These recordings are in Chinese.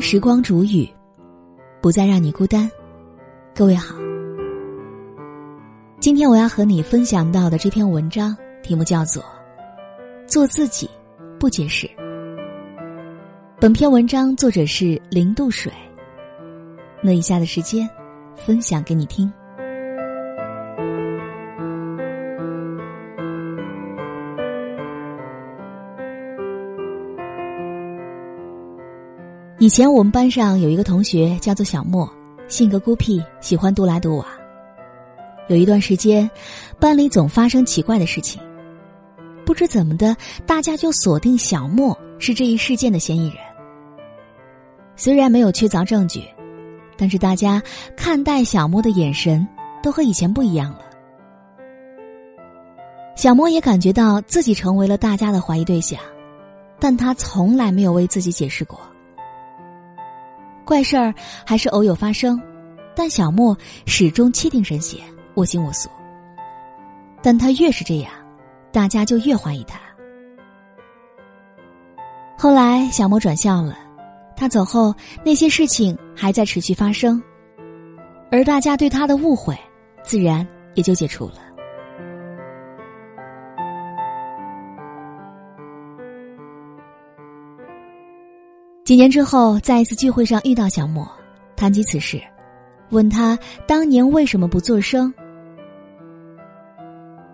时光煮雨，不再让你孤单。各位好，今天我要和你分享到的这篇文章题目叫做《做自己，不解释》。本篇文章作者是零度水。那以下的时间，分享给你听。以前我们班上有一个同学叫做小莫，性格孤僻，喜欢独来独往。有一段时间，班里总发生奇怪的事情，不知怎么的，大家就锁定小莫是这一事件的嫌疑人。虽然没有确凿证据，但是大家看待小莫的眼神都和以前不一样了。小莫也感觉到自己成为了大家的怀疑对象，但他从来没有为自己解释过。怪事儿还是偶有发生，但小莫始终气定神闲、我行我素。但他越是这样，大家就越怀疑他。后来小莫转校了，他走后，那些事情还在持续发生，而大家对他的误会，自然也就解除了。几年之后，在一次聚会上遇到小莫，谈及此事，问他当年为什么不做声。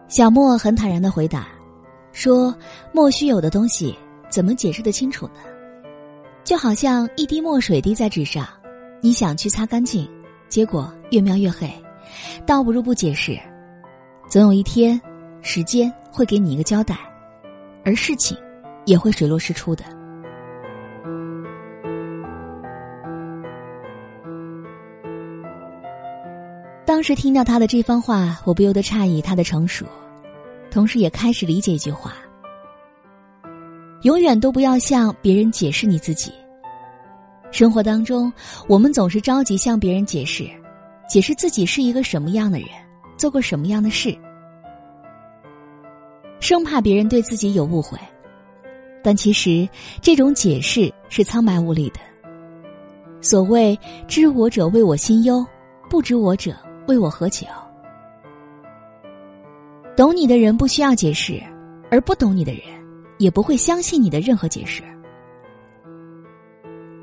小莫很坦然的回答，说：“莫须有的东西，怎么解释得清楚呢？就好像一滴墨水滴在纸上，你想去擦干净，结果越描越黑，倒不如不解释。总有一天，时间会给你一个交代，而事情也会水落石出的。”当时听到他的这番话，我不由得诧异他的成熟，同时也开始理解一句话：永远都不要向别人解释你自己。生活当中，我们总是着急向别人解释，解释自己是一个什么样的人，做过什么样的事，生怕别人对自己有误会。但其实这种解释是苍白无力的。所谓“知我者为我心忧，不知我者”。为我何求？懂你的人不需要解释，而不懂你的人也不会相信你的任何解释。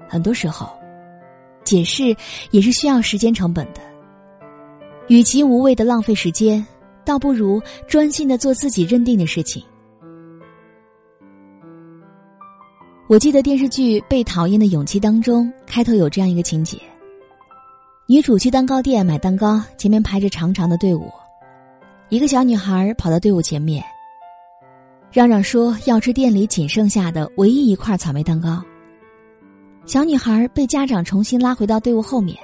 很多时候，解释也是需要时间成本的。与其无谓的浪费时间，倒不如专心的做自己认定的事情。我记得电视剧《被讨厌的勇气》当中，开头有这样一个情节。女主去蛋糕店买蛋糕，前面排着长长的队伍。一个小女孩跑到队伍前面，嚷嚷说要吃店里仅剩下的唯一一块草莓蛋糕。小女孩被家长重新拉回到队伍后面。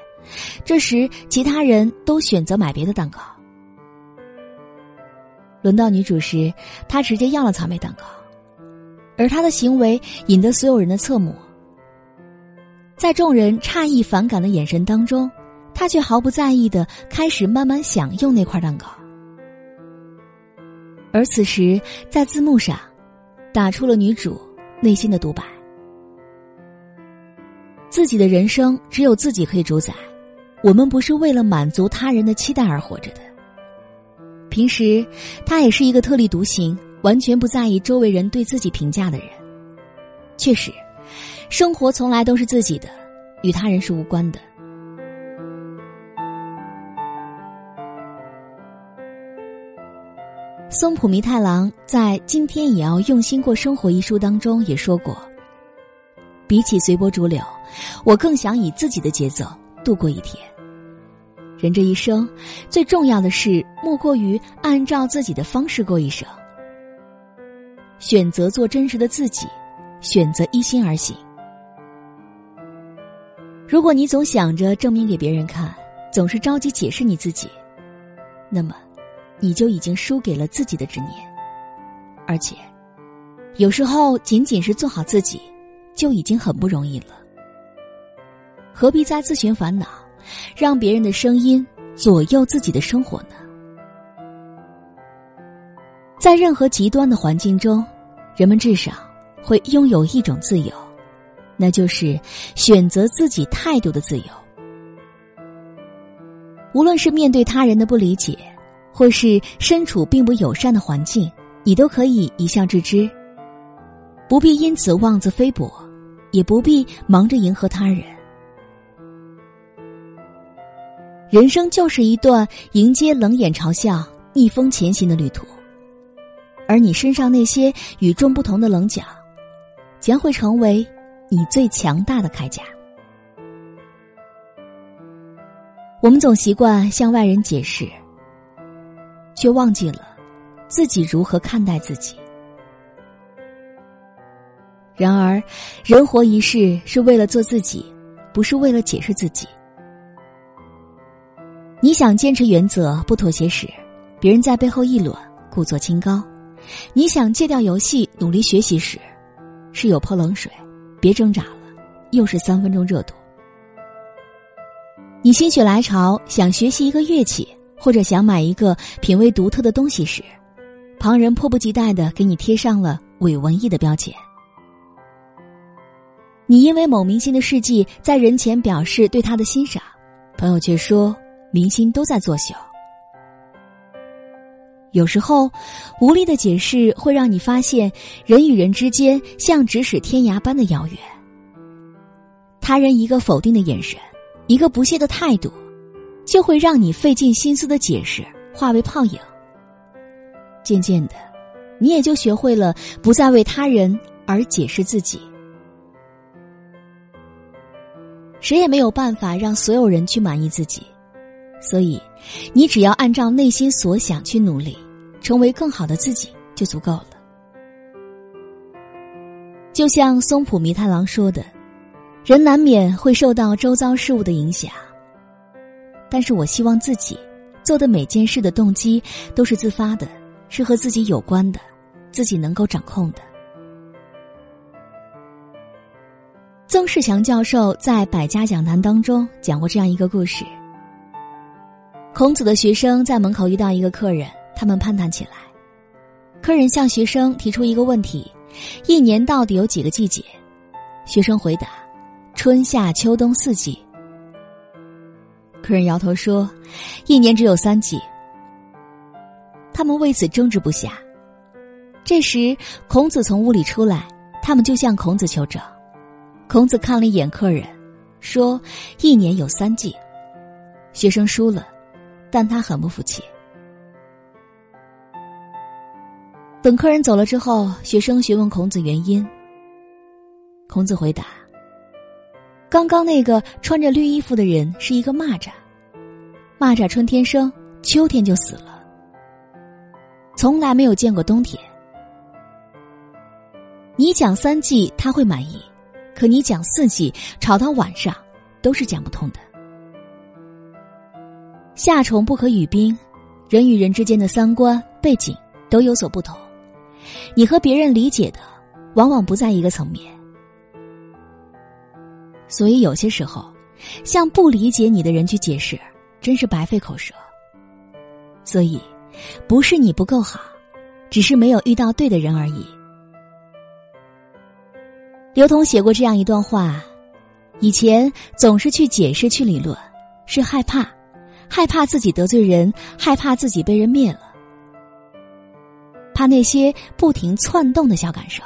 这时，其他人都选择买别的蛋糕。轮到女主时，她直接要了草莓蛋糕，而她的行为引得所有人的侧目。在众人诧异、反感的眼神当中。他却毫不在意的开始慢慢享用那块蛋糕，而此时在字幕上打出了女主内心的独白：自己的人生只有自己可以主宰，我们不是为了满足他人的期待而活着的。平时他也是一个特立独行、完全不在意周围人对自己评价的人。确实，生活从来都是自己的，与他人是无关的。松浦弥太郎在《今天也要用心过生活》一书当中也说过：“比起随波逐流，我更想以自己的节奏度过一天。人这一生，最重要的事莫过于按照自己的方式过一生，选择做真实的自己，选择一心而行。如果你总想着证明给别人看，总是着急解释你自己，那么。”你就已经输给了自己的执念，而且，有时候仅仅是做好自己，就已经很不容易了。何必再自寻烦恼，让别人的声音左右自己的生活呢？在任何极端的环境中，人们至少会拥有一种自由，那就是选择自己态度的自由。无论是面对他人的不理解，或是身处并不友善的环境，你都可以一笑置之，不必因此妄自菲薄，也不必忙着迎合他人。人生就是一段迎接冷眼嘲笑、逆风前行的旅途，而你身上那些与众不同的棱角，将会成为你最强大的铠甲。我们总习惯向外人解释，却忘记了自己如何看待自己。然而，人活一世是为了做自己，不是为了解释自己。你想坚持原则不妥协时，别人在背后议论，故作清高；你想戒掉游戏努力学习时，室友泼冷水，别挣扎了，又是三分钟热度。你心血来潮想学习一个乐器，或者想买一个品味独特的东西时，旁人迫不及待的给你贴上了伪文艺的标签。你因为某明星的事迹在人前表示对他的欣赏，朋友却说。明星都在作秀，有时候无力的解释会让你发现人与人之间像咫尺天涯般的遥远。他人一个否定的眼神，一个不屑的态度，就会让你费尽心思的解释化为泡影。渐渐的，你也就学会了不再为他人而解释自己。谁也没有办法让所有人去满意自己。所以，你只要按照内心所想去努力，成为更好的自己就足够了。就像松浦弥太郎说的：“人难免会受到周遭事物的影响，但是我希望自己做的每件事的动机都是自发的，是和自己有关的，自己能够掌控的。”曾仕强教授在《百家讲坛》当中讲过这样一个故事。孔子的学生在门口遇到一个客人，他们攀谈起来。客人向学生提出一个问题：一年到底有几个季节？学生回答：春夏秋冬四季。客人摇头说：一年只有三季。他们为此争执不下。这时，孔子从屋里出来，他们就向孔子求证。孔子看了一眼客人，说：一年有三季。学生输了。但他很不服气。等客人走了之后，学生询问孔子原因。孔子回答：“刚刚那个穿着绿衣服的人是一个蚂蚱，蚂蚱春天生，秋天就死了，从来没有见过冬天。你讲三季他会满意，可你讲四季，吵到晚上都是讲不通的。”夏虫不可语冰，人与人之间的三观背景都有所不同，你和别人理解的往往不在一个层面，所以有些时候，向不理解你的人去解释，真是白费口舌。所以，不是你不够好，只是没有遇到对的人而已。刘同写过这样一段话：以前总是去解释、去理论，是害怕。害怕自己得罪人，害怕自己被人灭了，怕那些不停窜动的小感受，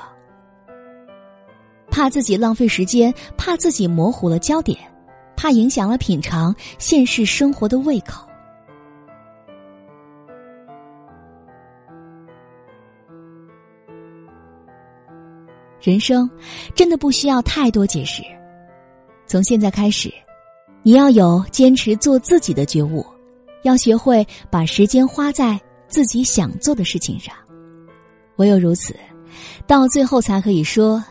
怕自己浪费时间，怕自己模糊了焦点，怕影响了品尝现实生活的胃口。人生真的不需要太多解释，从现在开始。你要有坚持做自己的觉悟，要学会把时间花在自己想做的事情上。唯有如此，到最后才可以说，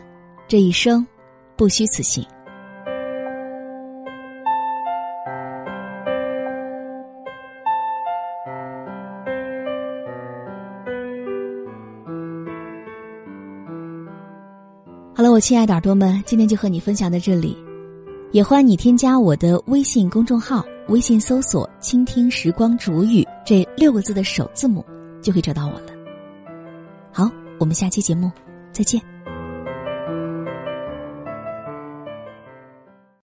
这一生不虚此行。好了，我亲爱的耳朵们，今天就和你分享到这里。也欢迎你添加我的微信公众号，微信搜索“倾听时光煮雨”这六个字的首字母，就可以找到我了。好，我们下期节目再见。